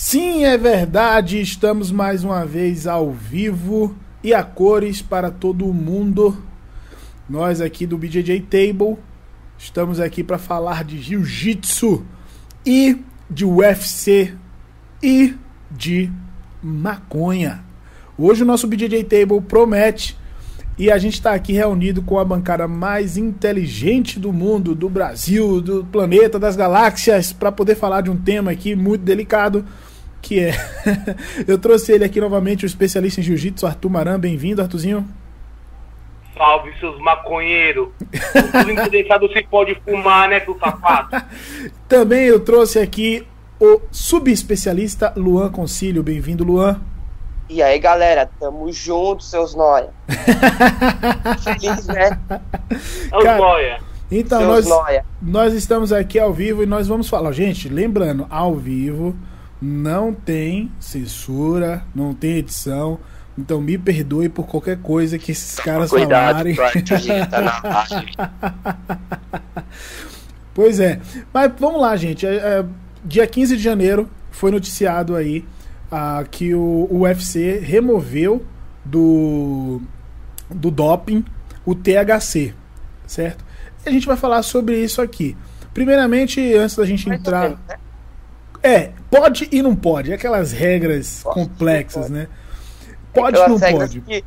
Sim, é verdade, estamos mais uma vez ao vivo e a cores para todo mundo. Nós aqui do BJJ Table estamos aqui para falar de jiu-jitsu e de UFC e de maconha. Hoje o nosso BJJ Table promete e a gente está aqui reunido com a bancada mais inteligente do mundo, do Brasil, do planeta, das galáxias, para poder falar de um tema aqui muito delicado, que é. Eu trouxe ele aqui novamente, o especialista em jiu-jitsu, Arthur Maran. Bem-vindo, Arthurzinho. Salve, seus maconheiros. Tudo interessado se pode fumar, né, seu safado? Também eu trouxe aqui o subespecialista Luan Concílio. Bem-vindo, Luan. E aí, galera, tamo junto, seus nóia. Feliz, né? É os nóia. Então, Seus nós, nóia. nós estamos aqui ao vivo e nós vamos falar. Gente, lembrando, ao vivo não tem censura, não tem edição. Então me perdoe por qualquer coisa que esses caras Cuidado, falarem. tá. Pois é. Mas vamos lá, gente. É, é, dia 15 de janeiro foi noticiado aí ah, que o, o UFC removeu do, do doping o THC, certo? E a gente vai falar sobre isso aqui. Primeiramente, antes da gente Mais entrar. né? É, pode e não pode. Aquelas regras Pode, complexas, pode. né? Pode e Aquelas não pode. Que,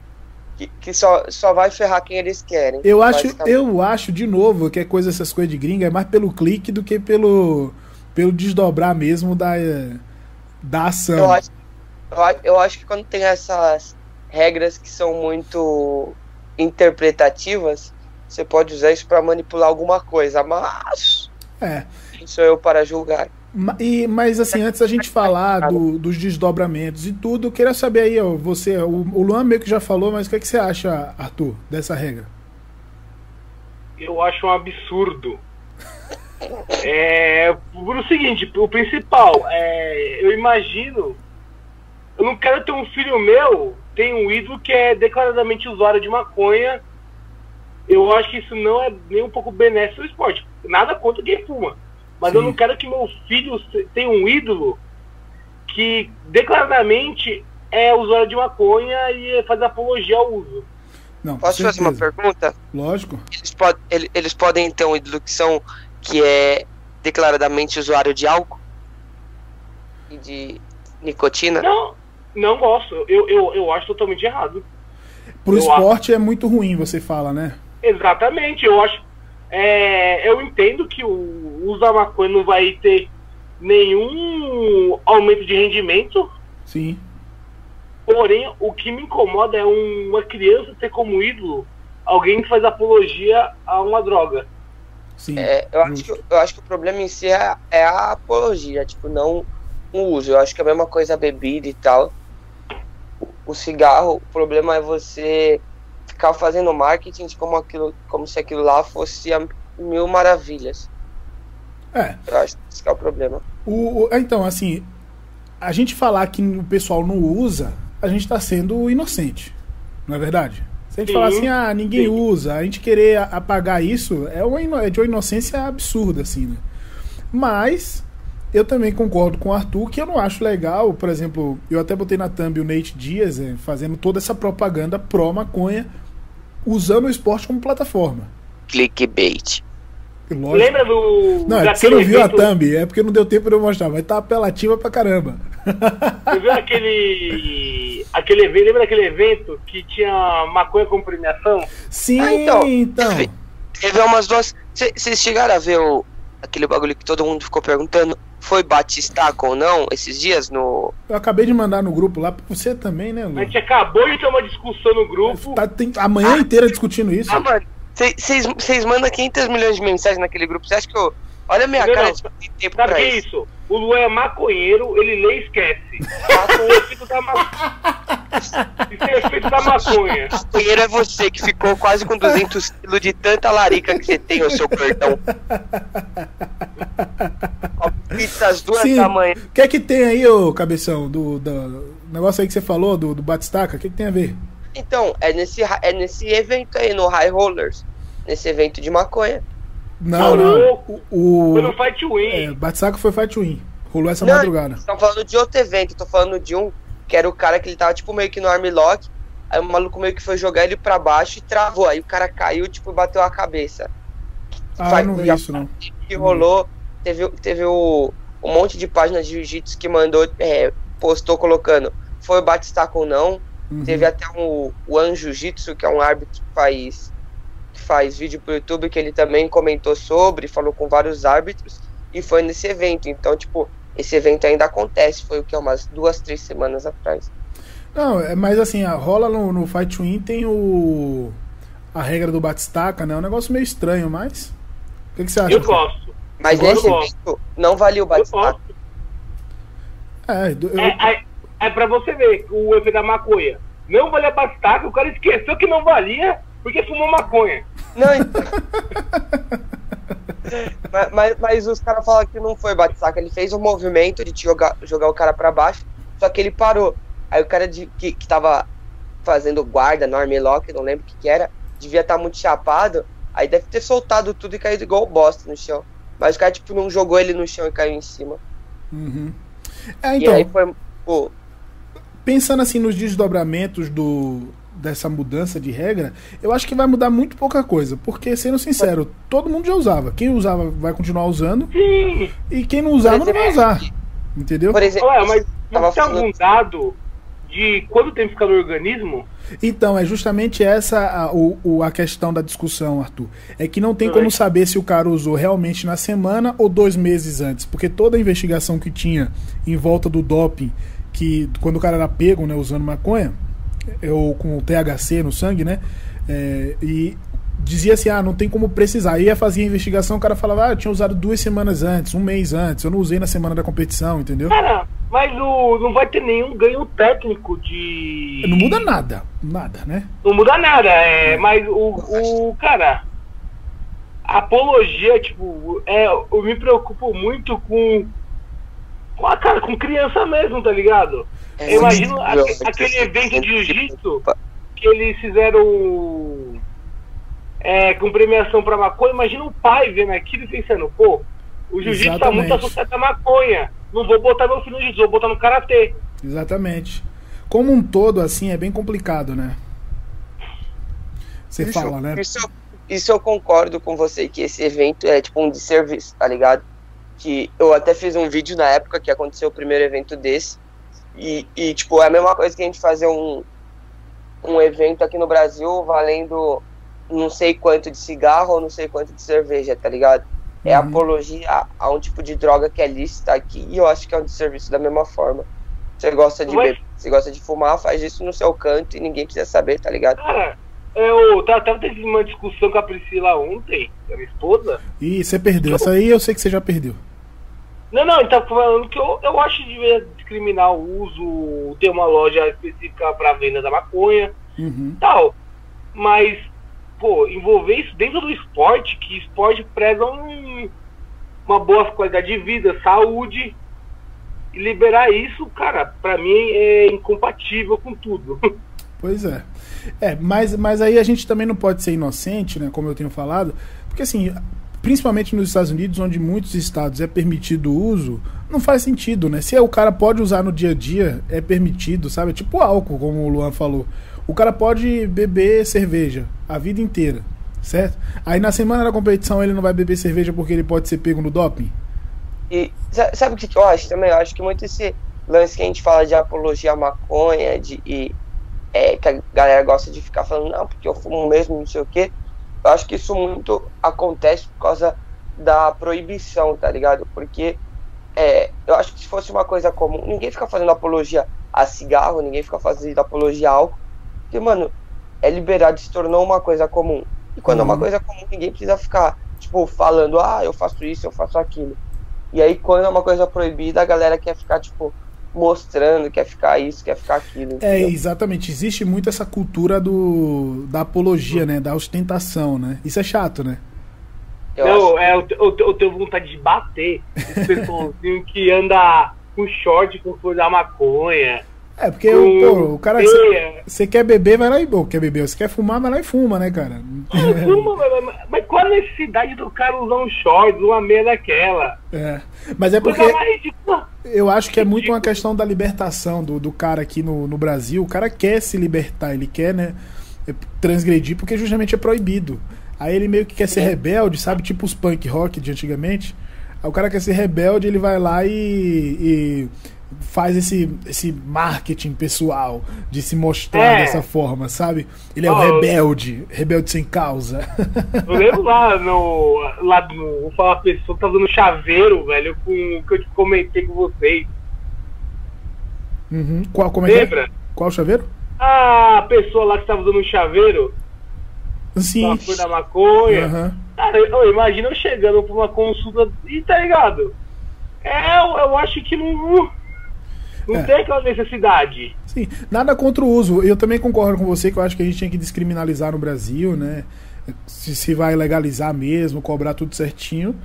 que, que só, só vai ferrar quem eles querem. Eu acho, eu acho de novo que é coisa essas coisas de gringa é mais pelo clique do que pelo pelo desdobrar mesmo da da ação. Eu acho, eu acho que quando tem essas regras que são muito interpretativas, você pode usar isso para manipular alguma coisa, mas É. quem sou eu para julgar? E, mas assim, antes da gente falar do- dos desdobramentos e tudo, eu queria saber aí, ó, você, o, o Luan meio que já falou, mas o que, é que você acha, Arthur, dessa regra? Eu acho um absurdo. É, o seguinte, o principal, é, eu imagino, eu não quero ter um filho meu, tem um ídolo que é declaradamente usuário de maconha. Eu acho que isso não é nem um pouco benéfico no esporte. Nada contra quem fuma. Mas eu Sim. não quero que meu filho tenha um ídolo que declaradamente é usuário de maconha e faz apologia ao uso. Não, Posso fazer uma certeza. pergunta? Lógico. Eles, pod ele- eles podem ter um ídolo que são que é declaradamente usuário de álcool e de nicotina? Não, não gosto. Eu, eu, eu acho totalmente errado. Pro Eu esporte é muito ruim, você fala, né? Exatamente, eu acho. É, eu entendo que o uso da maconha não vai ter nenhum aumento de rendimento, Sim. porém o que me incomoda é um- uma criança ter como ídolo alguém que faz apologia a uma droga. Sim. É, eu, acho que, eu acho que o problema em si é, é a apologia, tipo, não o uso. Eu acho que é a mesma coisa a bebida e tal. O, o cigarro, o problema é você ficar fazendo marketing de como, aquilo, como se aquilo lá fosse a mil maravilhas. É. Eu acho que esse é o problema. O, o- então, assim, a gente falar que o pessoal não usa, a gente tá sendo inocente. Não é verdade? Se a gente Sim, falar assim, ah, ninguém sim. usa, a gente querer apagar isso é, uma, é de uma inocência absurda, assim, né? Mas eu também concordo com o Arthur que eu não acho legal, por exemplo, eu até botei na thumb o Nate Diaz eh, fazendo toda essa propaganda pró-maconha, usando o esporte como plataforma. Clickbait. Lógico- Lembra do. Não, é você não viu a evento- thumb, é porque não deu tempo de eu mostrar, mas tá apelativa pra caramba. Você viu aquele. aquele evento, lembra daquele evento que tinha maconha como premiação? Sim, Ah, então, então. teve- Teve umas duas. Vocês chegaram a ver o, aquele bagulho que todo mundo ficou perguntando? Foi Batistaca ou não esses dias no. Eu acabei de mandar no grupo lá pra você também, né, Lu? A gente acabou de ter uma discussão no grupo. Tá, tem a manhã inteira discutindo isso. Ah, mano, vocês mandam 500 milhões de mensagens naquele grupo. Você acha que eu. Olha a minha Não, cara não. de tem tempo Sabe pra que é isso. isso? O Luan é maconheiro, ele lê e esquece. Maconheiro é filho da maconha. Isso é efeito da maconha. Maconheiro é você que ficou quase com 200 quilos de tanta larica que você tem, o seu cartão. Pizzas duas Sim. tamanhos. O que é que tem aí, ô cabeção, do, do negócio aí que você falou, do, do Batistaca? O que, que tem a ver? Então, é nesse, é nesse evento aí, no High Rollers. Nesse evento de maconha. Não, Tá não. louco. O, Foi no Fight é, Win. Batistaca foi Fight Win. Rolou essa Não, madrugada. Estão falando de outro evento, tô falando de um que era o cara que ele tava tipo meio que no armlock, aí o maluco meio que foi jogar ele pra baixo e travou, aí o cara caiu, tipo, e bateu a cabeça. Ah, Vai- eu não vi isso, não. que rolou, teve, teve o, um monte de páginas de jiu-jitsu que mandou, é, postou colocando, foi o Batistaca ou não, Uhum. teve até um, o An Jiu-Jitsu, que é um árbitro que faz, faz vídeo pro YouTube, que ele também comentou sobre, falou com vários árbitros, e foi nesse evento, então, tipo, esse evento ainda acontece, foi o que, umas duas, três semanas atrás. Não, é, mas assim, a- rola no, no Fight Win tem o. A regra do Batistaca, né? É um negócio meio estranho, mas. O que, que você acha? Eu gosto. Mas Eu nesse gosto. evento, não valia o Eu Batistaca. gosto. É, eu- É, é, é pra você ver o efeito da maconha. Não valia bastaca, o cara esqueceu que não valia porque fumou maconha. Não, então... mas, mas, mas os caras falam que não foi bate-saca. Ele fez um movimento de jogar, jogar o cara pra baixo, só que ele parou. Aí o cara de, que, que tava fazendo guarda no armlock, não lembro o que, que era, devia estar muito chapado. Aí deve ter soltado tudo e caído igual bosta no chão. Mas o cara, tipo, não jogou ele no chão e caiu em cima. Uhum. É, e aí então, foi. Pô, pensando assim nos desdobramentos do, dessa mudança de regra, eu acho que vai mudar muito pouca coisa. Porque, sendo sincero, todo mundo já usava. Quem usava vai continuar usando. Sim. E quem não usava não vai usar. Entendeu? por exemplo, Ué, mas não tem algum dado de quanto tempo fica no organismo? Então, é justamente essa a, o, a questão da discussão, Arthur. É que não tem Tudo bem. como saber se o cara usou realmente na semana ou dois meses antes. Porque toda a investigação que tinha em volta do doping, que quando o cara era pego né, usando maconha, ou com o THC no sangue, né? é, e dizia assim: ah, não tem como precisar. Aí ia fazer a investigação, o cara falava: ah, eu tinha usado duas semanas antes, um mês antes, eu não usei na semana da competição, entendeu? Cara, mas o, não vai ter nenhum ganho técnico de. Não muda nada, nada, né? Não muda nada, é, mas o, o cara, apologia, tipo, é, eu me preocupo muito com, com a cara, com criança mesmo, tá ligado? É Eu imagino pior. aquele evento de jiu-jitsu que eles fizeram é, com premiação pra maconha, imagina o pai vendo aquilo e pensando, pô, o jiu-jitsu tá muito associado à maconha, não vou botar meu filho no jiu-jitsu, vou botar no karatê. Exatamente. Como um todo, assim, é bem complicado, né? Você Isso- fala, né? Isso, eu- isso eu concordo com você, que esse evento é tipo um desserviço, tá ligado? Que eu até fiz um vídeo na época que aconteceu o primeiro evento desse. E, e, tipo, é a mesma coisa que a gente fazer um, um evento aqui no Brasil valendo não sei quanto de cigarro ou não sei quanto de cerveja, tá ligado? É Uhum. apologia a, a um tipo de droga que é lícita aqui e eu acho que é um desserviço da mesma forma. Você gosta de Mas- beber, você gosta de fumar, faz isso no seu canto e ninguém precisa saber, tá ligado? Cara, eu tava, tava tendo uma discussão com a Priscila ontem, a minha esposa. Ih, você perdeu. Essa aí eu sei que você já perdeu. Não, não, ele tava falando que eu, eu acho que devia discriminar o uso, ter uma loja específica pra venda da maconha Uhum. tal. Mas, pô, envolver isso dentro do esporte, que esporte preza um, uma boa qualidade de vida, saúde, e liberar isso, cara, pra mim é incompatível com tudo. Pois é. É, mas, mas aí a gente também não pode ser inocente, né? Como eu tenho falado, porque assim, principalmente nos Estados Unidos, onde muitos estados é permitido o uso, não faz sentido, né? Se o cara pode usar no dia a dia, é permitido, sabe? É tipo álcool, como o Luan falou. O cara pode beber cerveja a vida inteira, certo? Aí na semana da competição ele não vai beber cerveja porque ele pode ser pego no doping? E sa- sabe o que eu acho também? Eu acho que muito esse lance que a gente fala de apologia à maconha, de, e, é, que a galera gosta de ficar falando, não, porque eu fumo mesmo, não sei o quê. Eu acho que isso muito acontece por causa da proibição, tá ligado? Porque é, eu acho que se fosse uma coisa comum, ninguém fica fazendo apologia a cigarro, ninguém fica fazendo apologia a álcool. Porque, mano, é liberado, se tornou uma coisa comum. E quando é uma Uhum. coisa comum, ninguém precisa ficar, tipo, falando, ah, eu faço isso, eu faço aquilo. E aí, quando é uma coisa proibida, a galera quer ficar, tipo, mostrando, quer ficar isso, quer ficar aquilo. É, entendeu? exatamente. Existe muito essa cultura do, da apologia, né? Da ostentação, né? Isso é chato, né? Eu não, acho- é, eu, eu, eu tenho vontade de bater esse pessoalzinho que anda com short com flor da maconha. É, porque Com pô, o cara. Você quer beber, vai lá e. Ou quer beber, você quer fumar, vai lá e fuma, né, cara? Fuma, mas- mas- qual a necessidade do cara usar um short, uma meia daquela? É. Mas é porque eu acho que é muito uma questão da libertação do, do cara aqui no, no Brasil. O cara quer se libertar, ele quer, né, transgredir, porque justamente é proibido. Aí ele meio que quer ser rebelde, sabe? Tipo os punk rock de antigamente. Aí o cara quer ser rebelde, ele vai lá e, e faz esse, esse marketing pessoal de se mostrar É. dessa forma, sabe? Ele é o Ó, rebelde, rebelde sem causa. Eu lembro lá no. Lá no. Vou falar a pessoa que tá usando chaveiro, velho, com o que eu te comentei com vocês. Uhum. Qual, como é que é? Lembra? Qual chaveiro? A pessoa lá que tava usando um chaveiro, Sim. a cor da maconha. Aham. Cara, eu, imagina eu chegando pra uma consulta e tá ligado? É, eu, eu acho que não. Não É. tem aquela necessidade. Sim, nada contra o uso. Eu também concordo com você que eu acho que a gente tinha que descriminalizar no Brasil, né? Se, se vai legalizar mesmo, cobrar tudo certinho.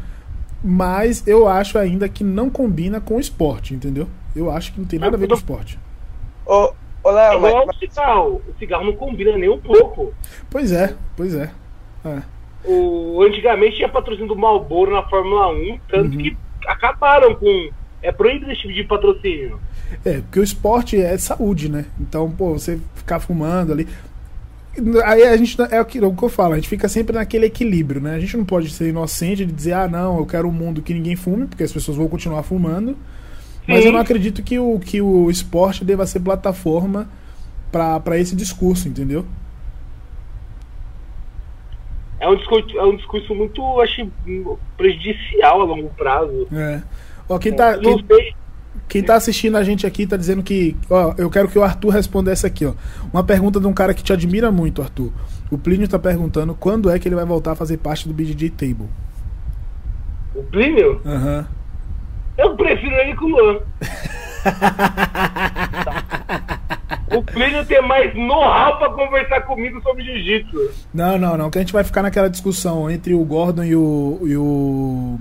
Mas eu acho ainda que não combina com o esporte, entendeu? Eu acho que não tem nada a ver com o esporte. Ô, ô É Léo, mas, igual mas o cigarro. O cigarro não combina nem um pouco. Pois é, pois é. É. O, antigamente tinha patrocínio do Marlboro na Fórmula 1, tanto Uhum. que acabaram com. É proibido esse tipo de patrocínio. É, porque o esporte é saúde, né? Então, pô, você ficar fumando ali. Aí a gente. É o que, é o que eu falo, a gente fica sempre naquele equilíbrio, né? A gente não pode ser inocente de dizer, ah, não, eu quero um mundo que ninguém fume, porque as pessoas vão continuar fumando. Mas Sim. eu não acredito que o, que o esporte deva ser plataforma para esse discurso, entendeu? É um discurso, é um discurso muito, acho, prejudicial a longo prazo. É. Ó, quem tá, Não quem, sei- quem tá assistindo a gente aqui tá dizendo que. Ó, eu quero que o Arthur responda essa aqui, ó. Uma pergunta de um cara que te admira muito, Arthur. O Plínio tá perguntando quando é que ele vai voltar a fazer parte do BJJ Table. O Plínio, Aham. eu prefiro ele com o Luan. o Plínio tem mais know-how pra conversar comigo sobre jiu-jitsu. Não, não, não. Que a gente vai ficar naquela discussão entre o Gordon e o. E o,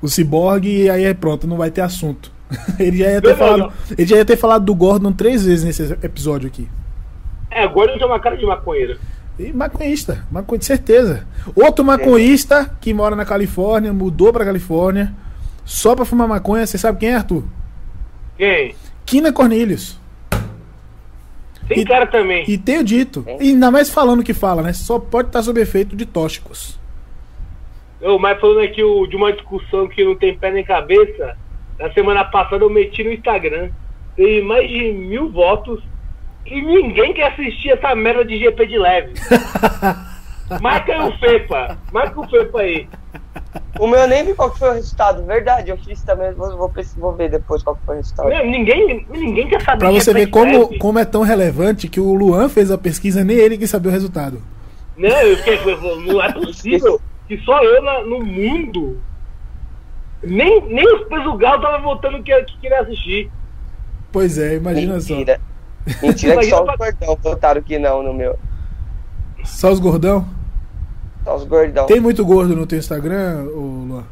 o Cyborg e aí é pronto, não vai ter assunto. Ele já ia ter Não, falado. não. Ele já ia ter falado do Gordon três vezes nesse episódio aqui. É, agora ele tem uma cara de maconheiro. E maconhista, maconha de certeza. Outro maconhista que mora na Califórnia, mudou pra Califórnia, só pra fumar maconha, você sabe quem é, Arthur? Quem? Kina Cornelius. Tem E- cara também. E tenho dito, e ainda mais falando que fala, né? Só pode estar sob efeito de tóxicos. Eu, mas falando aqui o- de uma discussão que não tem pé nem cabeça, na semana passada eu meti no Instagram. Teve mais de mil votos e ninguém quer assistir essa merda de GP de leve. Marca aí o FEPA. Marca o FEPA aí. o meu eu nem vi qual que foi o resultado. Verdade, eu fiz também. Vou, vou, vou ver depois qual que foi o resultado. Meu, ninguém, ninguém quer saber Pra você ver como, leve. como é tão relevante que o Luan fez a pesquisa, nem ele quis saber o resultado. Não, eu fiquei, não é possível que só eu no mundo. Nem, nem os peso galo tava votando que, que queria assistir. Pois é, imagina só. Mentira. Mentira que só os gordão votaram que não no meu. Só os gordão? Só os gordão. Tem muito gordo no teu Instagram, ô Luan?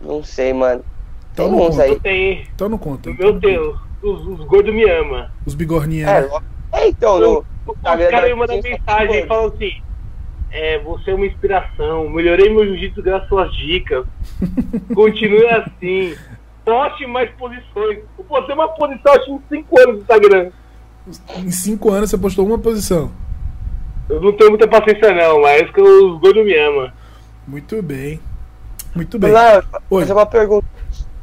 Não sei, mano. Então Tem não conta. aí. Tem. Então não conta. Meu Deus, os, os gordos me amam. Os bigorninhas. É, né? é, então, no. Os Instagram caras me da mandam Argentina, mensagem e falam assim: é, você é uma inspiração, melhorei meu jiu-jitsu graças às suas dicas. Continue assim. Poste mais posições. Eu postei uma posição acho em 5 anos no Instagram. Em cinco anos você postou uma posição. Eu não tenho muita paciência não, mas que os gordos me amam. Muito bem. Muito bem. Oi. fazer uma pergunta.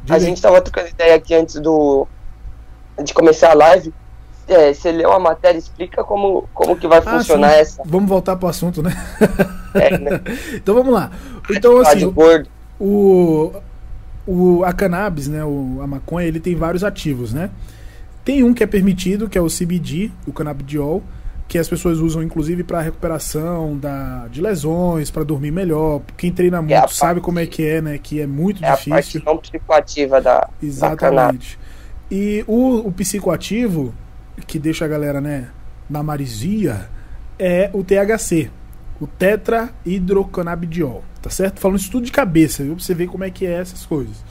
Diga A gente tava trocando ideia aqui antes do. de começar a live. É, você leu a matéria, explica como, como que vai Ah, funcionar sim. essa. Vamos voltar pro assunto, né? É, né? então vamos lá. Então, assim, o, o, a cannabis, né, o, a maconha, ele tem vários ativos, né? Tem um que é permitido, que é o CBD, o canabidiol, que as pessoas usam inclusive para recuperação da, de lesões, para dormir melhor. Quem treina muito É a sabe parte- como é que é, né? Que é muito É a difícil. parte não psicoativa da, da. Exatamente. E o, o psicoativo, que deixa a galera, né, na marisia, é o THC, o tetrahidrocannabidiol, tá certo? Falando isso tudo de cabeça, viu? Pra você ver como é que é essas coisas.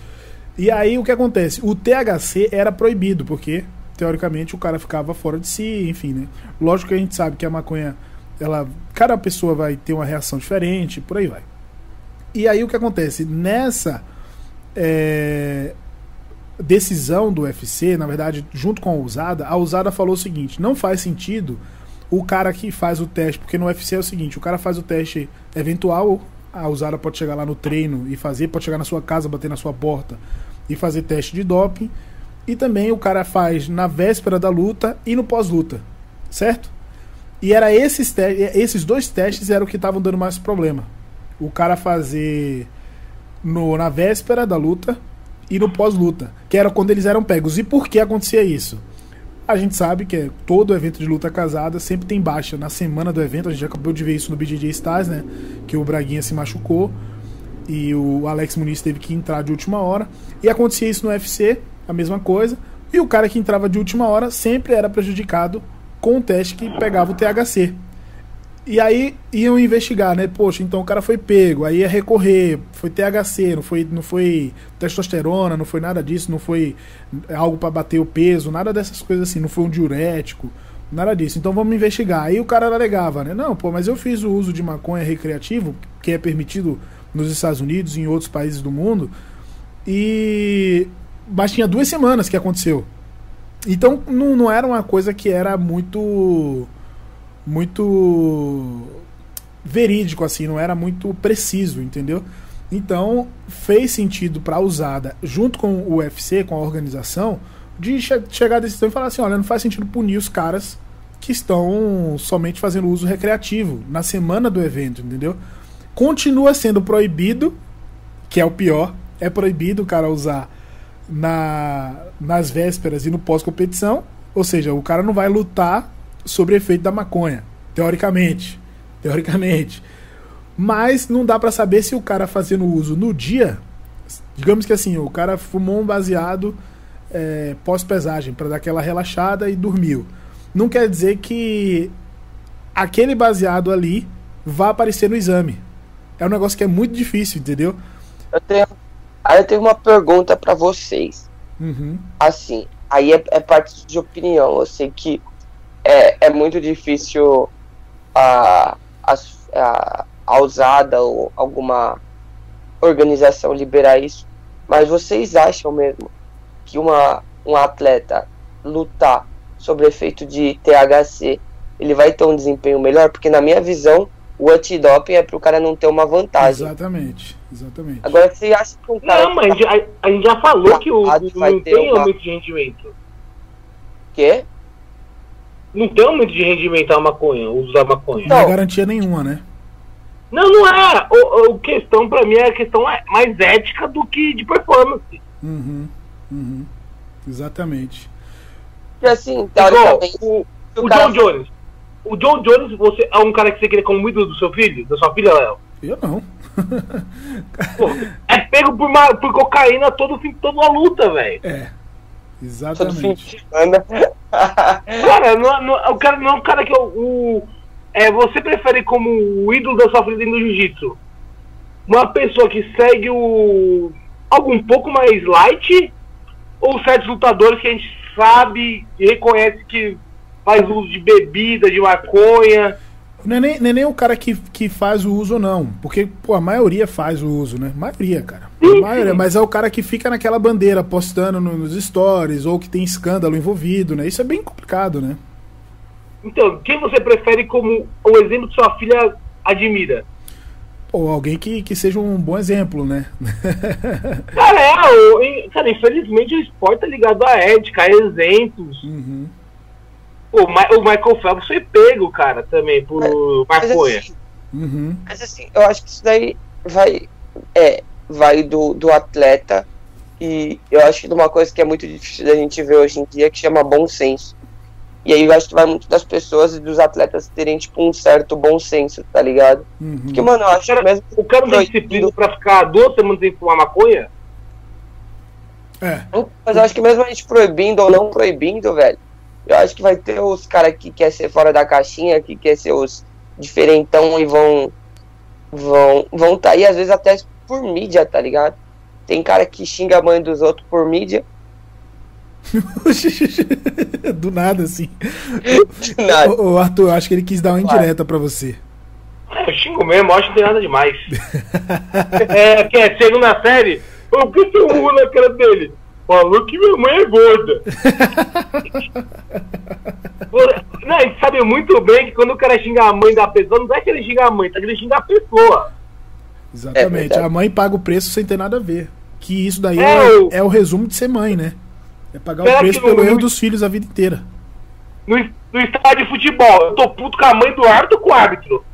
E aí o que acontece? O THC era proibido, porque teoricamente o cara ficava fora de si, enfim, né? Lógico que a gente sabe que a maconha, ela, cada pessoa vai ter uma reação diferente, por aí vai. E aí o que acontece? Nessa é, decisão do UFC, na verdade, junto com a usada, a usada falou o seguinte: não faz sentido o cara que faz o teste, porque no UFC é o seguinte, o cara faz o teste eventual, a usada pode chegar lá no treino e fazer, pode chegar na sua casa, bater na sua porta e fazer teste de doping. E também o cara faz na véspera da luta e no pós-luta, certo? E era esses, esses dois testes eram o que estavam dando mais problema. O cara fazer no, na véspera da luta e no pós-luta, que era quando eles eram pegos. E por que acontecia isso? A gente sabe que é, todo evento de luta casada sempre tem baixa. Na semana do evento, a gente acabou de ver isso no BJJ Stars, né? Que o Braguinha se machucou e o Alex Muniz teve que entrar de última hora. E acontecia isso no UFC, a mesma coisa. E o cara que entrava de última hora sempre era prejudicado com o teste que pegava o THC. E aí iam investigar, né? Poxa, então o cara foi pego, aí ia recorrer, foi THC, não foi, não foi testosterona, não foi nada disso, não foi algo para bater o peso, nada dessas coisas assim, não foi um diurético, nada disso. Então vamos investigar. Aí o cara alegava, né? Não, pô, mas eu fiz o uso de maconha recreativo, que é permitido nos Estados Unidos e em outros países do mundo, e mas tinha duas semanas que aconteceu. Então não, não era uma coisa que era muito muito verídico assim, não era muito preciso, entendeu? Então fez sentido para a usada, junto com o UFC, com a organização, de che chegar a decisão e falar assim, olha, não faz sentido punir os caras que estão somente fazendo uso recreativo na semana do evento, entendeu? Continua sendo proibido, que é o pior, é proibido o cara usar na, nas vésperas e no pós-competição, ou seja, o cara não vai lutar sobre efeito da maconha, teoricamente. Teoricamente. Mas não dá para saber se o cara fazendo uso no dia, digamos que assim, o cara fumou um baseado é, pós-pesagem para dar aquela relaxada e dormiu. Não quer dizer que aquele baseado ali vá aparecer no exame. É um negócio que é muito difícil, entendeu? Eu tenho, aí eu tenho uma pergunta para vocês. Uhum. Assim, aí é, é parte de opinião. Eu sei que é, é muito difícil a, a, a usada ou alguma organização liberar isso, mas vocês acham mesmo que uma, um atleta lutar sobre efeito de THC ele vai ter um desempenho melhor? Porque na minha visão, o antidoping é para o cara não ter uma vantagem. Exatamente, exatamente. Agora, você acha que um cara. Não, mas tá a, a gente já falou que o, vai não ter tem uma- aumento de rendimento. Quê? Não tem aumento de rendimento a maconha, o uso da maconha. Não é Não. garantia nenhuma, né? Não, não é. O, o questão pra mim é a questão é mais ética do que de performance. Uhum, uhum. Exatamente. Porque assim, Igual, teoricamente, o, o cara John Jones. O John Jones, você é um cara que você queria como ídolo do seu filho, da sua filha, Léo? Eu não. Pô, é pego por, uma, por cocaína todo fim, toda uma luta, velho. É. todo fim Exatamente. de semana. Cara, não, não, o cara não é um cara que eu, o, é, você prefere como o ídolo da sua dentro do jiu-jitsu uma pessoa que segue o algo um pouco mais light ou certos lutadores que a gente sabe e reconhece que faz uso de bebida, de maconha. Não é nem, não é nem o cara que, que faz o uso não. Porque, pô, a maioria faz o uso, né? maioria, cara. A Sim, maioria, sim. mas é o cara que fica naquela bandeira postando no- nos stories ou que tem escândalo envolvido, né? Isso é bem complicado, né? Então, quem você prefere como o exemplo que sua filha admira? Ou alguém que, que seja um bom exemplo, né? Cara, é, em- cara, infelizmente o esporte é ligado à ética, a exemplos. Uhum. O, Ma- o Michael Phelps foi pego, cara, também, por Mas maconha. assim, Uhum. mas assim, eu acho que isso daí vai, é, vai do, do atleta e eu acho que de uma coisa que é muito difícil da gente ver hoje em dia que chama bom senso. E aí eu acho que vai muito das pessoas e dos atletas terem, tipo, um certo bom senso, tá ligado? Uhum. Porque, mano, eu acho que Cara, mesmo. O cara não tem disciplina pra ficar duas semanas sem fumar maconha? É. Mas eu acho que mesmo a gente proibindo ou não proibindo, velho, eu acho que vai ter os caras que quer ser fora da caixinha, que quer ser os diferentão e vão. vão vão tá aí, às vezes até por mídia, tá ligado? Tem cara que xinga a mãe dos outros por mídia. Do nada, assim. Do nada. Ô, ô, Arthur, acho que ele quis dar uma indireta pra você. Eu xingo mesmo, acho que não tem nada demais. é, que é segunda série? Por que você urra na cara dele? Falou que minha mãe é gorda. Não, a gente sabe muito bem que quando o cara xinga a mãe da pessoa, não é que ele xinga a mãe, tá que ele xinga a pessoa. Exatamente. verdade. a mãe paga o preço sem ter nada a ver. Que isso daí É, é, o- é o resumo de ser mãe, né? É pagar Será o preço pelo erro dos filhos a vida inteira. No, no estádio de futebol, eu tô puto com a mãe do árbitro ou com o árbitro.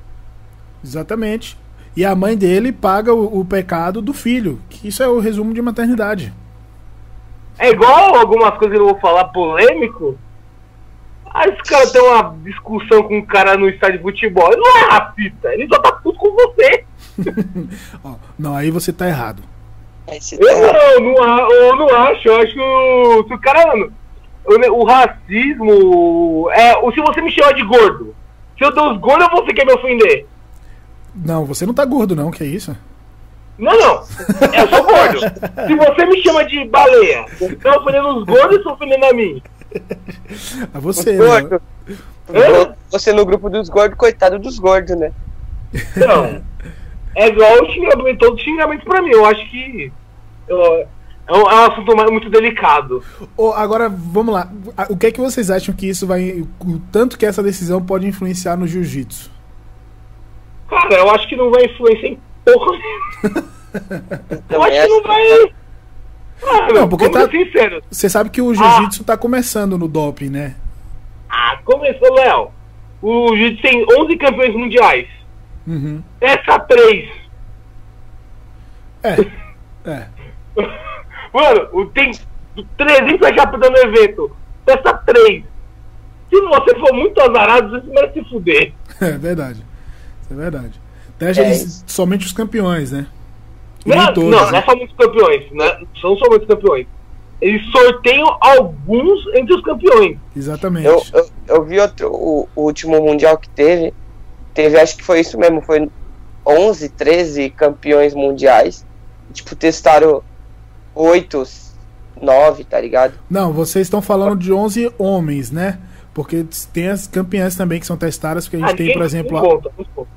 Exatamente. E a mãe dele paga o, o pecado do filho. Que isso é o resumo de maternidade. É igual algumas coisas que eu vou falar polêmico. Aí esse cara tem uma discussão com um cara no estádio de futebol. Ele não é racista, ele só tá puto com você. Não, aí você tá errado. Você Eu tá- não, não, eu não acho. Eu acho que o, cara. O, o racismo. É, o- se você me chama de gordo. Se eu dou os gordos, você quer me ofender. Não, você não tá gordo, não, que é isso? Não, não. Eu sou gordo. Se você me chama de baleia, você tá ofendendo os gordos e tá ofendendo a mim. É você, né? Gordo. Você no grupo dos gordos, coitado dos gordos, né? Não. É igual o xingamento, todos os xingamentos pra mim. Eu acho que. eu- é, um, é assunto muito delicado. Ô, agora, vamos lá. A- O que é que vocês acham que isso vai. O tanto que essa decisão pode influenciar no jiu-jitsu? Cara, eu acho que não vai influenciar em porra. Eu acho que não vai. Ah, Não, porque tá- ser sinceros. Você sabe que o jiu-jitsu tá começando no doping, né? Ah, começou, Léo. O Jiu-Jitsu tem 11 campeões mundiais. Uhum. Essa 3. É. É. Mano, o- tem 300 capitães no evento. Essa 3. Se você for muito azarado, você merece se fuder. É verdade. Isso é verdade. Teste É eles- somente os campeões, né? Não, nem todos, não, né? não é só muitos campeões. Né? São só muitos campeões. Eles sorteiam alguns entre os campeões. Exatamente. Eu, eu, eu vi outro, o, o último mundial que teve. Teve, acho que foi isso mesmo, foi 11, 13 campeões mundiais. Tipo, testaram 8, 9, tá ligado? Não, vocês estão falando de 11 homens, né? Porque tem as campeãs também que são testadas, porque a gente Ah, tem, ninguém- por exemplo, a, conta,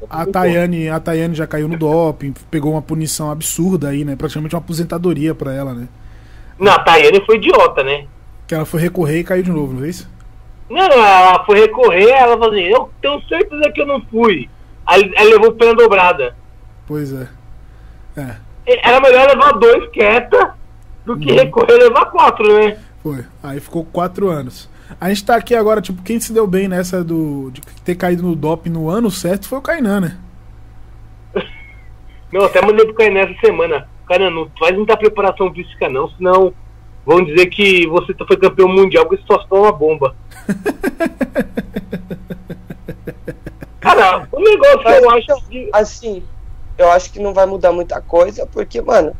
a não Tayane, a Tayane já caiu no doping, pegou uma punição absurda aí, né? Praticamente uma aposentadoria pra ela, né? Não, a Tayane foi idiota, né? Que ela foi recorrer e caiu de novo, não é isso? Não, não, ela foi recorrer, ela falou assim, eu tenho certeza que eu não fui. Aí ela levou pena dobrada. Pois é. É, Era melhor levar dois quieta do que Uhum. recorrer e levar quatro, né? foi. Aí ficou quatro anos. A gente tá aqui agora, tipo, quem se deu bem nessa do de ter caído no doping no ano certo foi o Kainan, né? Não, até mandei pro Kainan essa semana. Cara, não faz muita preparação física não, senão vão dizer que você foi campeão mundial porque você só uma bomba. Cara, o negócio que eu acho que. Assim, eu acho que não vai mudar muita coisa, porque, mano,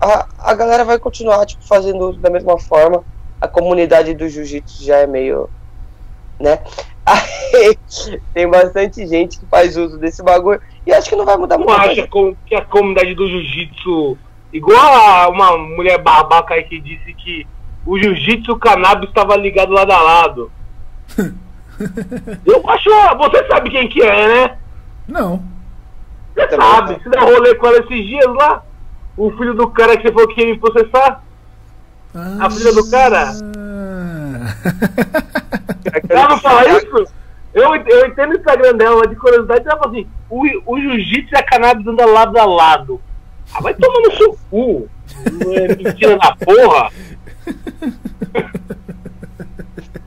a, a galera vai continuar, tipo, fazendo uso da mesma forma. A comunidade do jiu-jitsu já é meio, né? Aí, tem bastante gente que faz uso desse bagulho. E acho que não vai mudar não muita acha que a comunidade do jiu-jitsu, igual a uma mulher babaca aí que disse que o jiu-jitsu e o cannabis estava ligado lado a lado. Eu acho. Você sabe quem que é, né? Não. Você sabe. Você dá rolê com ela esses dias lá? O filho do cara que você falou que ia me processar? A filha do cara? Ela não fala isso? Eu, eu entendo o Instagram dela, mas de curiosidade ela fala assim: o, o jiu-jitsu e a cannabis andam lado a lado. Ah, vai tomar no seu cu. É Mentira da porra.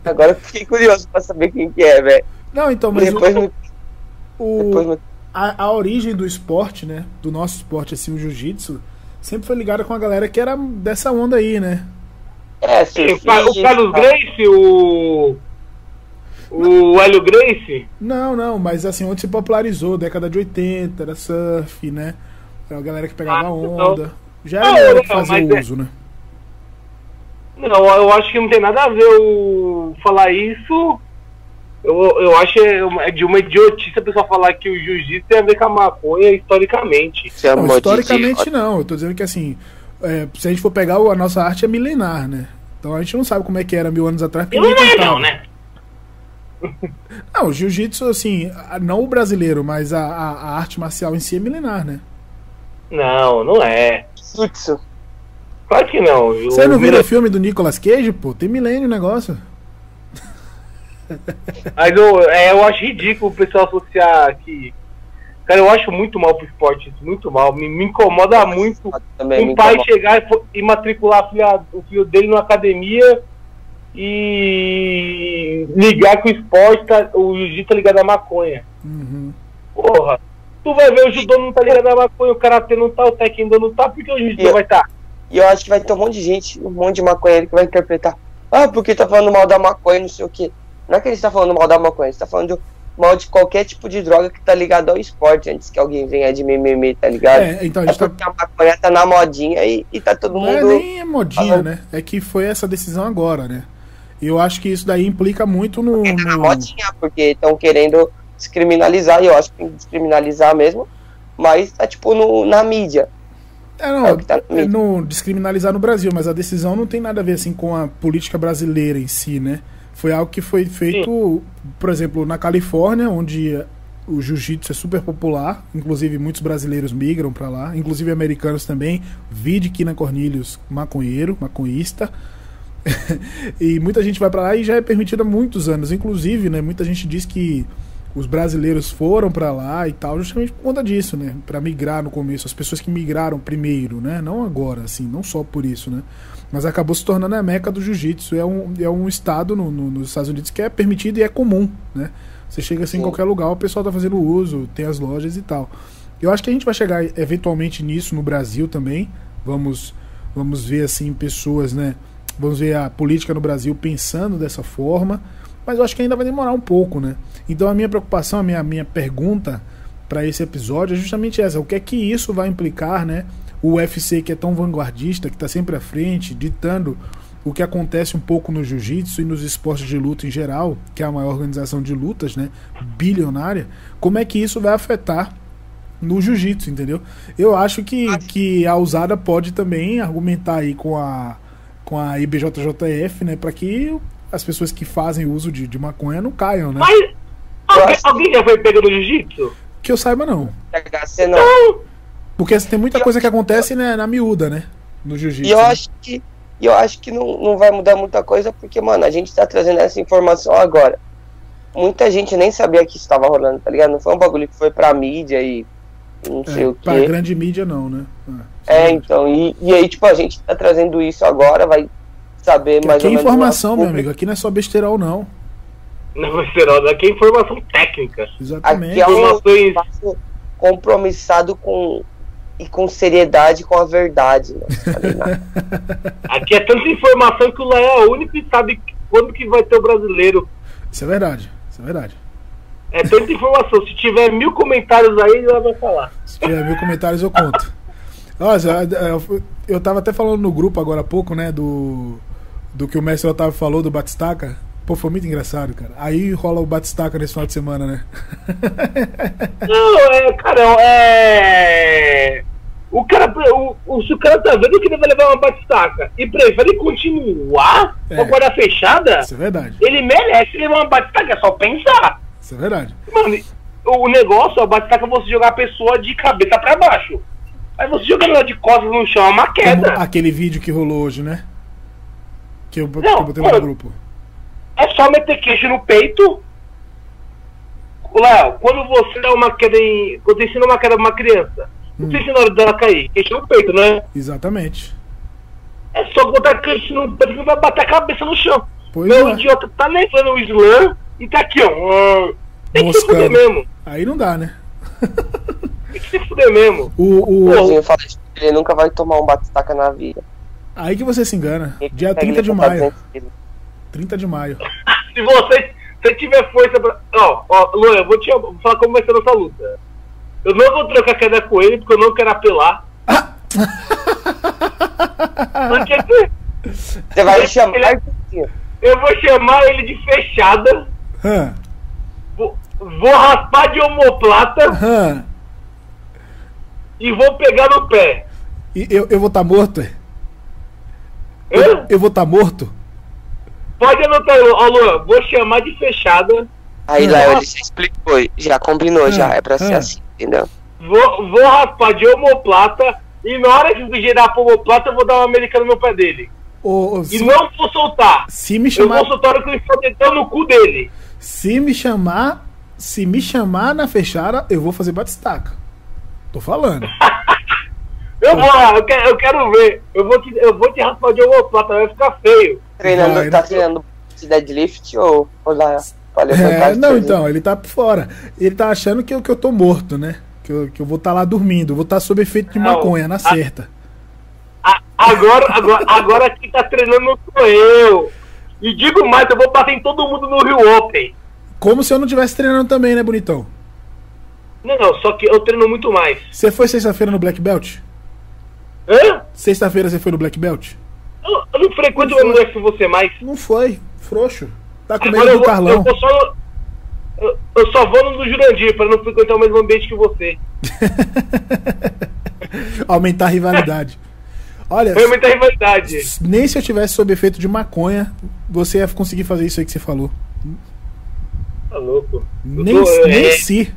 Agora eu fiquei curioso pra saber quem que é, velho. Não, então, mas Depois, o, me, o- depois me- a, a origem do esporte, né? Do nosso esporte, assim, o jiu-jitsu, sempre foi ligada com a galera que era dessa onda aí, né? É, O, Ca- o surfista, Carlos Grace, o. O Hélio Grace. Não, não, mas assim, onde se popularizou, década de 80, era surf, né? Era a galera que pegava Ah, onda. Já Não, era a galera que não, fazia mas é- uso, né? Não, eu acho que não tem nada a ver o falar isso. Eu, eu acho que é é de uma idiotice a pessoa falar que o jiu-jitsu tem a ver com a maconha historicamente. É Não, de historicamente não. Eu tô dizendo que assim, é, se a gente for pegar a nossa arte é milenar, né? Então a gente não sabe como é que era mil anos atrás. E não é, né? Não, o jiu-jitsu, assim, não o brasileiro, mas a, a- a arte marcial em si é milenar, né? Não, não é. Jutsu. Claro que não. Você não viu o filme do Nicolas Cage, pô? Tem milênio o negócio. Mas eu, é, eu acho ridículo o pessoal associar que. Cara, eu acho muito mal pro esporte isso, muito mal. Me, me incomoda muito um pai incomoda. chegar e, e matricular a filha- o filho dele numa academia e ligar que o esporte, tá, o jiu-jitsu tá ligado à maconha. Uhum. Porra. Tu vai ver o judô não tá ligado à maconha, o karatê não tá, o taekwondo não tá, porque o jiu-jitsu eu- vai estar. Tá? E eu acho que vai ter um monte de gente, um monte de maconheiro que vai interpretar. Ah, porque tá falando mal da maconha, não sei o quê. Não é que ele está falando mal da maconha, ele tá falando mal de qualquer tipo de droga que tá ligado ao esporte, antes que alguém venha de mimimi, tá ligado? É, É, então a gente tá. porque a maconha tá na modinha e, e tá todo Não é mundo. nem modinha, né? É que foi essa decisão agora, né? E eu acho que isso daí implica muito no. Tá na modinha, porque estão querendo descriminalizar, e eu acho que tem que descriminalizar mesmo, mas tá tipo no, na mídia. É, não, É tá é no descriminalizar no Brasil, mas a decisão não tem nada a ver assim com a política brasileira em si, né? Foi algo que foi feito, por exemplo, na Califórnia, onde o jiu-jitsu é super popular, inclusive muitos brasileiros migram pra lá, inclusive americanos também. Vide Kina Cornelius, maconheiro, maconhista. e muita gente vai pra lá e já é permitido há muitos anos, inclusive, né, muita gente diz que os brasileiros foram pra lá e tal, justamente por conta disso, né? Pra migrar no começo, as pessoas que migraram primeiro, né? Não agora, assim, não só por isso, né? Mas acabou se tornando a meca do jiu-jitsu. É um, é um estado no- no- nos Estados Unidos que é permitido e é comum, né? Você chega assim em Sim. qualquer lugar, o pessoal tá fazendo uso, tem as lojas e tal. Eu acho que a gente vai chegar eventualmente nisso no Brasil também. Vamos, vamos ver assim pessoas, né? Vamos ver a política no Brasil pensando dessa forma, mas eu acho que ainda vai demorar um pouco, né? Então a minha preocupação, a minha, minha pergunta para esse episódio é justamente essa: o que é que isso vai implicar, né? O UFC que é tão vanguardista, que está sempre à frente, ditando o que acontece um pouco no jiu-jitsu e nos esportes de luta em geral, que é a maior organização de lutas, né? Bilionária. Como é que isso vai afetar no jiu-jitsu, entendeu? Eu acho que, que a usada pode também argumentar aí com a com a IBJJF, né, para que as pessoas que fazem uso de, de maconha não caiam, né? Mas alguém, alguém já foi pego no jiu-jitsu? Que eu saiba não. THC não. Não. Porque tem muita coisa que acontece né, na miúda, né? No jiu-jitsu. E eu né? acho que, e eu acho que não, não vai mudar muita coisa, porque, mano, a gente tá trazendo essa informação agora. Muita gente nem sabia que isso estava rolando, tá ligado? Não foi um bagulho que foi pra mídia e não sei É, o pra quê. grande mídia não, né? É, então, e, e aí, tipo, a gente tá trazendo isso agora, vai saber mais aqui é ou menos. informação, meu público. amigo. Aqui não é só besterol, não. Não, Esteroda, aqui é informação técnica. Exatamente. Aqui é um Informações. compromissado com e com seriedade com a verdade. Né? Aqui é tanta informação que o Léo é o único que sabe quando que vai ter o brasileiro. Isso é verdade. Isso é verdade. É tanta informação. Se tiver mil comentários aí, ele vai falar. Se tiver mil comentários, eu conto. Nossa, eu- eu tava até falando no grupo agora há pouco, né? Do, do que o mestre Otávio falou do Batistaca. Pô, foi muito engraçado, cara. Aí rola o Batistaca nesse final de semana, né? Não, é, cara, é. O cara, o, o, se o cara tá vendo que ele vai levar uma batistaca e prefere continuar É. com a guarda fechada, Isso é verdade. ele merece levar uma batistaca, é só pensar. Isso é verdade. Mano, o negócio, a batistaca é você jogar a pessoa de cabeça pra baixo. Aí você jogando ela de costas no chão é uma Como queda. aquele vídeo que rolou hoje, né? Que eu, que Não, eu botei no grupo. É só meter queixo no peito. Léo, quando você dá uma queda em. Quando você ensina uma queda pra uma criança, não Hum. sei se na hora dela cair, queixo no peito, né? Exatamente. É só botar queixo no peito que vai bater a cabeça no chão. Pois Meu é. idiota tá levando o slam e tá aqui, ó. Tem que se fuder mesmo. Aí não dá, né? Tem que se fuder mesmo. O, o, O Leozinho fala que ele nunca vai tomar um batistaca na vida. Aí que você se engana. Dia consegue 30 de maio. 200 quilos. 30 de maio. Se você se tiver força pra. Ó, ó, Luan, eu vou te vou falar como vai ser a nossa luta. Eu não vou trocar queda com ele porque eu não quero apelar. Porque Você vai me chamar, Ele- eu vou chamar ele de fechada, Hã? vou, vou raspar de homoplata Hã? e vou pegar no pé. E eu, eu vou estar morto? Eu, eu vou estar tá morto? Pode anotar, ó, Luan, vou chamar de fechada. Aí, ah. Léo, ele já explicou, já combinou, ah, já, é pra ah. ser assim, entendeu? Vou, vou raspar de homoplata e na hora de girar pra homoplata eu vou dar uma americana no pé dele. Oh, e não vou soltar. Se me chamar... Eu vou soltar o que ele está tentando no cu dele. Se me chamar, se me chamar na fechada, eu vou fazer batistaca. Tô falando. eu vou lá, eu quero, eu quero ver. Eu vou te, eu vou te raspar de homoplata, vai ficar feio. Treinando, vai, tá treinando deadlift ou, ou lá? É, não, então, ele tá por fora. Ele tá achando que eu, que eu tô morto, né? Que eu, que eu vou estar tá lá dormindo. Eu vou estar tá sob efeito de não, maconha, na a, certa. A, agora, agora, agora quem tá treinando sou eu. E digo mais, eu vou bater em todo mundo no Rio Open. Como se eu não estivesse treinando também, né, bonitão? Não, não, só que eu treino muito mais. Você foi sexta-feira no Black Belt? Hã? Sexta-feira você foi no Black Belt? Eu, eu não frequento o MDF com você mais. Não foi, frouxo. Tá com medo do Carlão. Eu, só, eu, eu, só vou no do Jurandir pra não frequentar o mesmo ambiente que você. Aumentar a rivalidade. Olha, Foi muita rivalidade. Nem se eu tivesse sob efeito de maconha, você ia conseguir fazer isso aí que você falou. Tá louco. Nem, tô, nem é... se.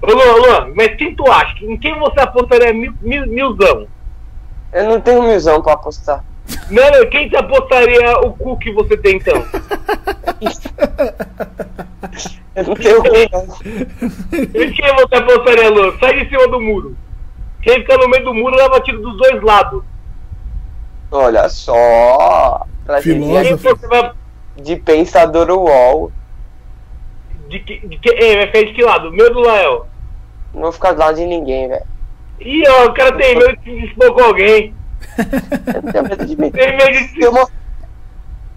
Ô Luan, mas quem tu acha? Em quem você apostaria mil, mil, milzão? Eu não tenho milzão pra apostar. Não, não, quem te apostaria o cu que você tem então? Eu não tenho cu, E quem você apostaria, Luan? Sai de cima do muro. Quem fica no meio do muro leva tiro dos dois lados. Olha só. Pra Filósofo. Vai... De pensador UOL. De que, de que, é, vai ficar de que lado? Meu do Lael? Não vou ficar do lado de ninguém, velho. Ih, ó, o cara tem medo de se com alguém. Tem medo de mim. Tem medo de uma...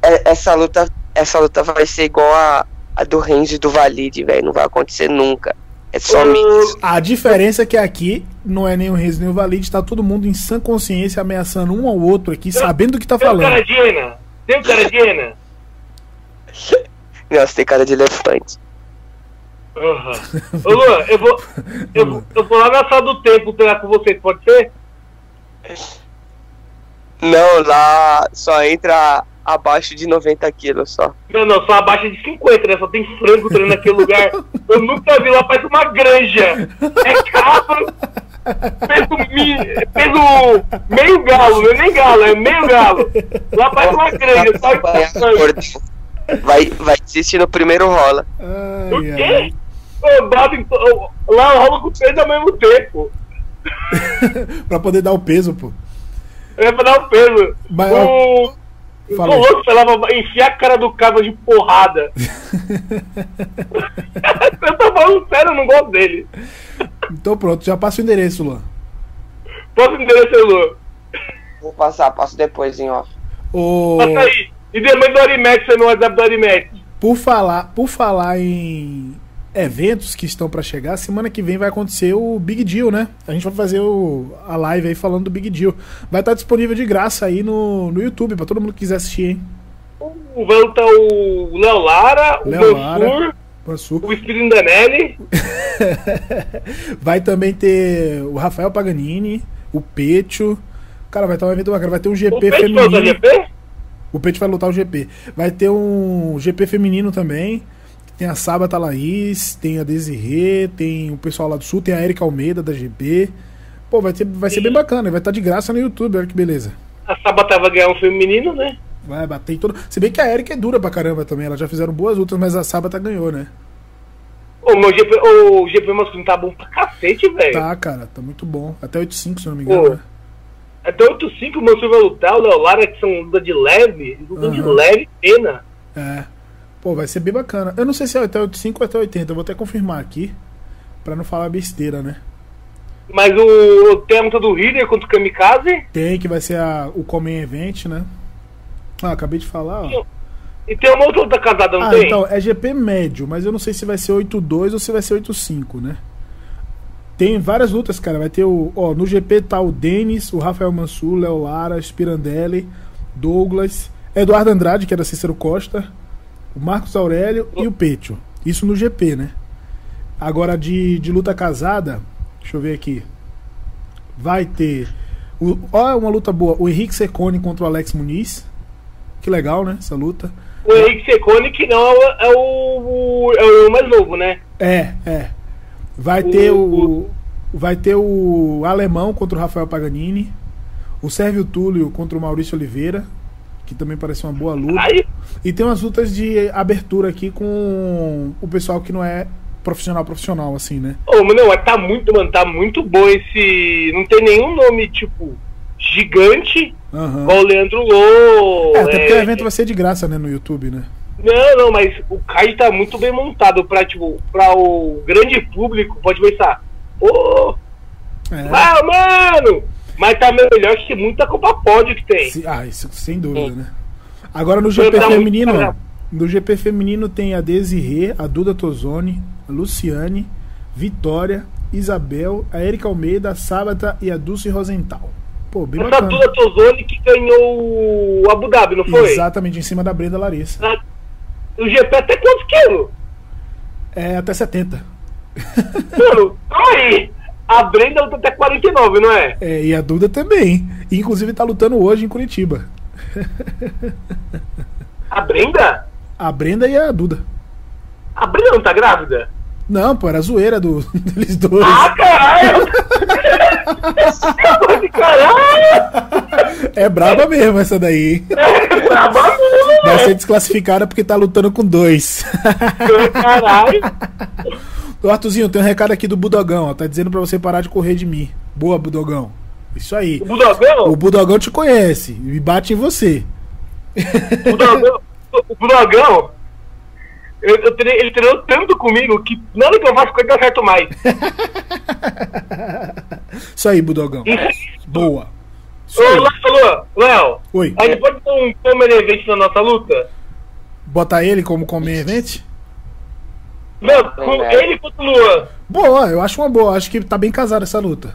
É, essa luta, essa luta vai ser igual a, a do Renzo e do Valide, velho. Não vai acontecer nunca. É só uh, A diferença é que aqui não é nem o Renzo nem o Valide, tá todo mundo em sã consciência ameaçando um ao outro aqui, tem, sabendo do que tá tem falando. Tem cara de Ana? Tem cara de Ana? Nossa, tem cara de elefante. Uhum. Ô Luan, eu vou, eu, eu vou lá na sala do tempo treinar com vocês, pode ser? Não, lá só entra abaixo de 90 quilos só. Não, não, só abaixo de 50, né? Só tem frango treinando naquele lugar. Eu nunca vi lá, parece uma granja. É cabra. Peso, peso meio galo, não é nem galo, é meio galo. Lá parece uma granja, só Vai, vai desistir no primeiro rola. Ai, o quê? Eu bato em, lá rola com o peso ao mesmo tempo. pra poder dar o peso, pô. É pra dar o peso. Mas, o... Fala Tô louco, falava enfiar a cara do Cabo de porrada. eu tô falando sério, eu não gosto dele. Então pronto, já passa o endereço, Luan. Passa o endereço Luan. Vou passar, passo depois em off. O... Passa aí. E depois do Arimex, no WhatsApp do Arimex. Por falar, por falar em eventos que estão para chegar, semana que vem vai acontecer o Big Deal, né? A gente vai fazer o, a live aí falando do Big Deal. Vai estar disponível de graça aí no, no YouTube, para todo mundo que quiser assistir, hein? Vai estar o Léo Lara, Léo o Mansur, Mansur, o Espírito Danelli. vai também ter o Rafael Paganini, o Petio. Cara, vai estar um evento bacana. Vai ter um GP o feminino. GP? O Petio vai lutar o GP. Vai ter um GP feminino também. Tem a Sábata Laís, tem a Desirê, tem o pessoal lá do Sul, tem a Erika Almeida da GB. Pô, vai, ter, vai ser bem bacana, vai estar tá de graça no YouTube, olha que beleza. A Sábata vai ganhar um feminino, né? Vai bater em todo. Se bem que a Erika é dura pra caramba também, elas já fizeram boas lutas, mas a Sábata ganhou, né? O meu GP, o GP masculino tá bom pra cacete, velho. Tá, cara, tá muito bom. Até 8.5, se não me engano. Pô, né? Até 8.5 o Mansur vai lutar, o Leolara, que são luta de leve, luta uhum. de leve pena. É. Pô, vai ser bem bacana. Eu não sei se é até 85 ou até 80, eu vou até confirmar aqui. Pra não falar besteira, né? Mas o, tem a luta do Rider contra o Kamikaze? Tem, que vai ser a, o Comen Event, né? Ah, acabei de falar, ó. E tem uma outra luta casada, não ah, tem? então, é GP médio, mas eu não sei se vai ser 8-2 ou se vai ser 8-5, né? Tem várias lutas, cara. Vai ter o. Ó, no GP tá o Denis, o Rafael Mansur, Léo Lara, Spirandelli, Douglas, Eduardo Andrade, que é da Cícero Costa, o Marcos Aurélio e o Petio. Isso no GP, né? Agora de, de luta casada, deixa eu ver aqui. Vai ter O, ó, uma luta boa. O Henrique Secone contra o Alex Muniz. Que legal, né? Essa luta. O Henrique Secone, que não é o, é o, é o mais novo, né? É, é. Vai ter o, vai ter o alemão contra o Rafael Paganini. O Sérvio Túlio contra o Maurício Oliveira, que também parece uma boa luta. Aí, E tem umas lutas de abertura aqui com o pessoal que não é profissional profissional assim, né? ô, mas não, tá muito, mano, tá muito bom esse. Não tem nenhum nome, tipo, gigante, Aham. igual o Leandro Lô. É, até porque é, o evento vai ser de graça, né, no YouTube, né? Não, não, mas o card tá muito bem montado pra, tipo, pra o grande público, pode pensar. Ô, É. ah, mano! Mas tá melhor que muita Copa Pódio que tem. Se- Ah, isso sem dúvida, né? Agora no GP muito feminino, no GP feminino tem a Desirê, a Duda Tozoni, a Luciane, Vitória, Isabel, a Erika Almeida, a Sábata e a Dulce Rosenthal. Pô, bem Essa. Duda Tozoni que ganhou o Abu Dhabi, não foi? Exatamente, em cima da Brenda Larissa. Na- O GP até quantos quilos? É até 70. Mano, aí. A Brenda luta até 49, não é? É, e a Duda também. E, inclusive tá lutando hoje em Curitiba. A Brenda? A Brenda e a Duda. A Brenda não tá grávida? Não, pô, era zoeira do, deles dois. Ah, caralho! caralho! É braba mesmo essa daí. Braba mesmo, Vai ser velho. desclassificada porque tá lutando com dois. Caralho! Ô Artuzinho, tem um recado aqui do Budogão, ó. Tá dizendo pra você parar de correr de mim. Boa, Budogão. Isso aí. O Budogão? O Budogão te conhece e bate em você. O Budogão? O Budogão? Eu, eu treinei- ele treinou tanto comigo que nada que eu faço com ele dá certo mais. Isso aí, Budogão. Boa. Isso Ô. Léo, Léo, Oi. a gente pode ter um comer event na nossa luta? Botar ele como comer event? Não, com É. ele contra o Luan. Boa, eu acho uma boa. Acho que tá bem casada essa luta.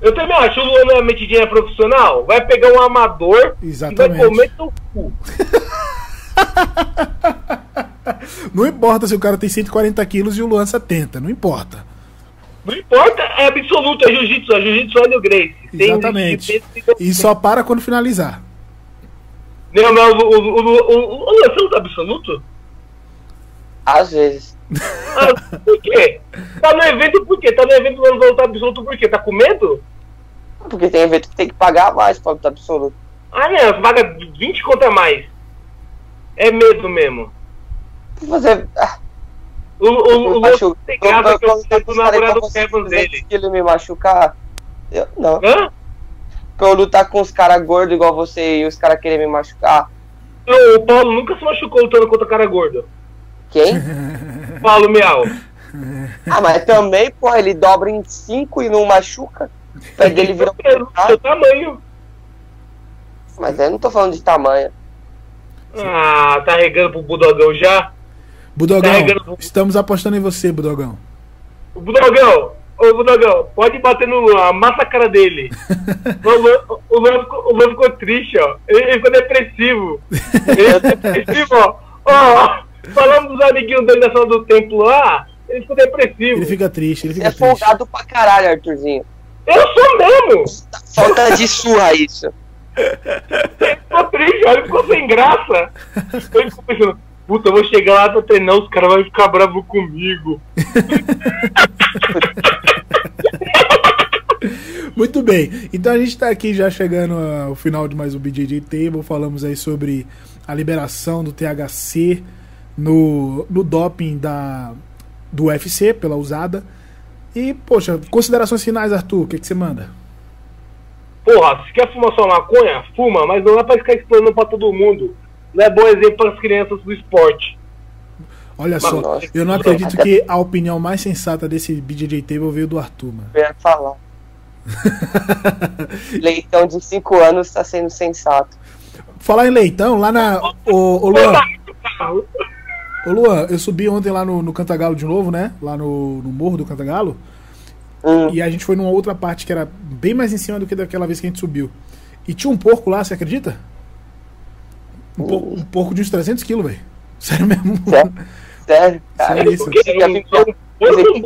Eu também acho, o Luan não é metidinha profissional, vai pegar um amador Exatamente. e vai comer teu cu. Não importa se o cara tem 140 quilos e o Luan 70. Não importa. Não importa, é absoluto, é jiu-jitsu, é jiu-jitsu olha o Grace. Tem- Exatamente. E só para quando finalizar. Não, não, o, o, o, o, o, o Luan, você luta absoluto? Às vezes. Ah, por quê? Tá no evento por quê? Tá no evento vai lutar absoluto por quê? Tá com medo? Porque tem evento que tem que pagar mais pra lutar absoluto. Ah, você paga 20 contra mais. É medo mesmo. Você. ah, O, o, o machu- tem graça que eu sei do eu- namorado eu- Kevin dele. que ele me machucar. Eu, não. Hã? Pra eu lutar com os caras gordos igual você e os caras querem me machucar. Não, o Paulo nunca se machucou lutando contra cara gordo. Quem? Paulo Miau. ah, mas também, pô, ele dobra em cinco e não machuca. O pé dele vira Pelo um seu tamanho. Mas eu não tô falando de tamanho. Ah, tá regando pro Budogão já? Budogão, Carregando- estamos apostando em você, Budogão. O Budogão, ô Budogão, pode bater no Luan, amassa a cara dele. o, Luan, o, Luan ficou, o Luan ficou triste, ó. Ele, ele ficou depressivo. Ele ficou depressivo, ó. Ó, falando dos amiguinhos dele na sala do templo lá, ele ficou depressivo. Ele fica triste, ele fica é triste. folgado pra caralho, Arthurzinho. Eu sou mesmo! Falta de surra isso. Ele ficou triste, ele ficou sem graça. Ele ficou pensando, puta, eu vou chegar lá pra treinar, os caras vão ficar bravos comigo. Muito bem. Então a gente tá aqui já chegando ao final de mais um BJJ Table. Falamos aí sobre a liberação do THC no, no doping da, do UFC pela usada. E, poxa, considerações finais, Arthur, o que, que você manda? Porra, se quer fumar só maconha, fuma, mas não é pra ficar explorando pra todo mundo. Não é bom exemplo para as crianças do esporte. Olha só, Nossa, eu não acredito até- que a opinião mais sensata desse BJJ Table veio do Arthur, mano. Eu ia falar. Leitão de 5 anos tá sendo sensato. Falar em leitão, lá na. Ô, ô Luan, ô Luan, eu subi ontem lá no, no Cantagalo de novo, né? Lá no, no Morro do Cantagalo. Hum, E a gente foi numa outra parte que era bem mais em cima do que daquela vez que a gente subiu. E tinha um porco lá, você acredita? Um, por- um porco de uns 300 quilos, velho. Sério mesmo. Sério? sério, cara. Sério isso. Porque um, é um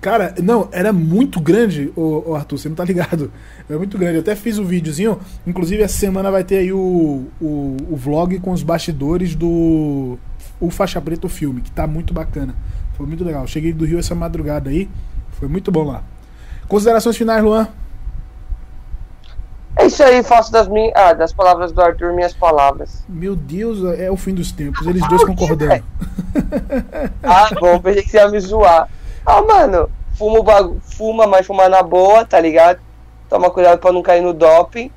Cara, não, era muito grande, o, Arthur, você não tá ligado. Era muito grande. Eu até fiz um videozinho. Inclusive, essa semana vai ter aí o, o, o vlog com os bastidores do o Faixa Preta o filme, que tá muito bacana. Foi muito legal. Cheguei do Rio essa madrugada aí. Foi muito bom lá. Considerações finais, Luan? É isso aí, faço das, minhas, ah, das palavras do Arthur minhas palavras. Meu Deus, é o fim dos tempos. Eles dois concordando. ah, bom, pensei que você ia me zoar. Ah, mano, fuma, bagu... fuma, mas fuma na boa, tá ligado? Toma cuidado pra não cair no doping.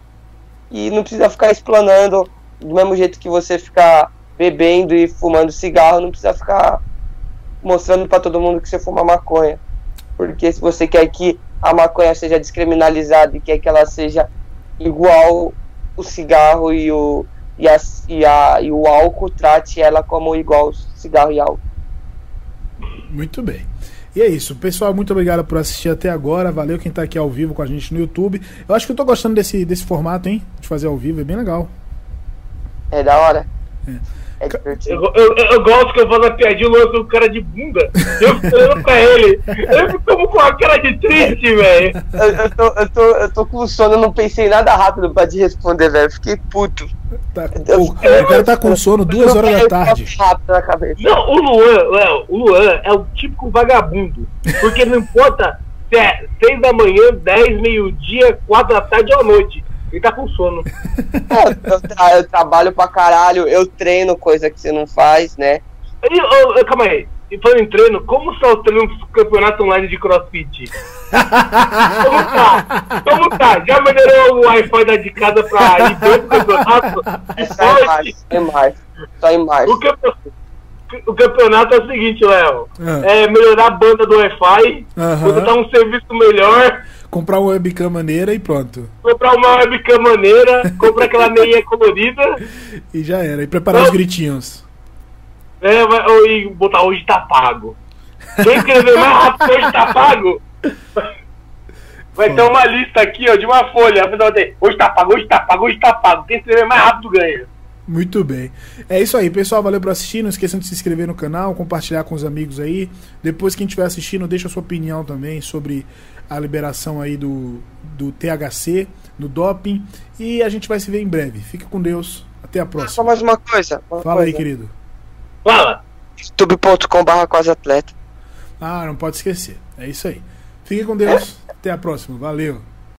E não precisa ficar explanando do mesmo jeito que você ficar bebendo e fumando cigarro, não precisa ficar mostrando para todo mundo que você fuma maconha. Porque se você quer que a maconha seja descriminalizada e quer que ela seja igual o cigarro e o, e, a, e, a, e o álcool, trate ela como igual cigarro e álcool. Muito bem. E é isso. Pessoal, muito obrigado por assistir até agora. Valeu quem está aqui ao vivo com a gente no YouTube. Eu acho que eu tô gostando desse, desse formato, hein? De fazer ao vivo. É bem legal. É da hora. É. É divertido. Eu, eu, eu, gosto que eu faço a piadinha e o cara de bunda. Eu fico olhando pra ele. Eu fico com a cara de triste, velho. Eu, eu, tô, eu, tô, eu tô com sono, eu não pensei nada rápido pra te responder, velho. Fiquei puto. Tá, o, o cara tá com sono duas horas da tarde. Não, o Luan, Léo, o Luan é o típico vagabundo. Porque não importa se é seis da manhã, dez, meio-dia, quatro da tarde ou à noite. Ele tá com sono. É, eu, eu, trabalho pra caralho, eu treino coisa que você não faz, né? E, oh, calma aí. E falando em treino, como está o treino do campeonato online de crossfit? como tá? Como tá? Já melhorou o Wi-Fi da de casa pra ir pro campeonato? É só em março, em março. Só em março. O campeonato, o campeonato é o seguinte, Léo. É. é melhorar a banda do Wi-Fi, uhum. botar um serviço melhor comprar uma webcam maneira e pronto. Comprar uma webcam maneira, comprar aquela meia colorida. E já era. E preparar os gritinhos. É, e botar hoje tá pago. Quem escrever mais rápido hoje tá pago? Vai ter uma lista aqui, ó, de uma folha. Hoje tá pago, hoje tá pago, hoje tá pago. Quem escrever mais rápido ganha. Muito bem. É isso aí, pessoal. Valeu por assistir. Não esqueçam de se inscrever no canal, compartilhar com os amigos aí. Depois, quem estiver assistindo, deixa a sua opinião também sobre a liberação aí do, do THC, no doping. E a gente vai se ver em breve. Fique com Deus. Até a próxima. Só mais uma coisa. Uma Fala coisa. aí, querido. Fala! youtube.com.br quase atleta. Ah, não pode esquecer. É isso aí. Fique com Deus. É? Até a próxima. Valeu.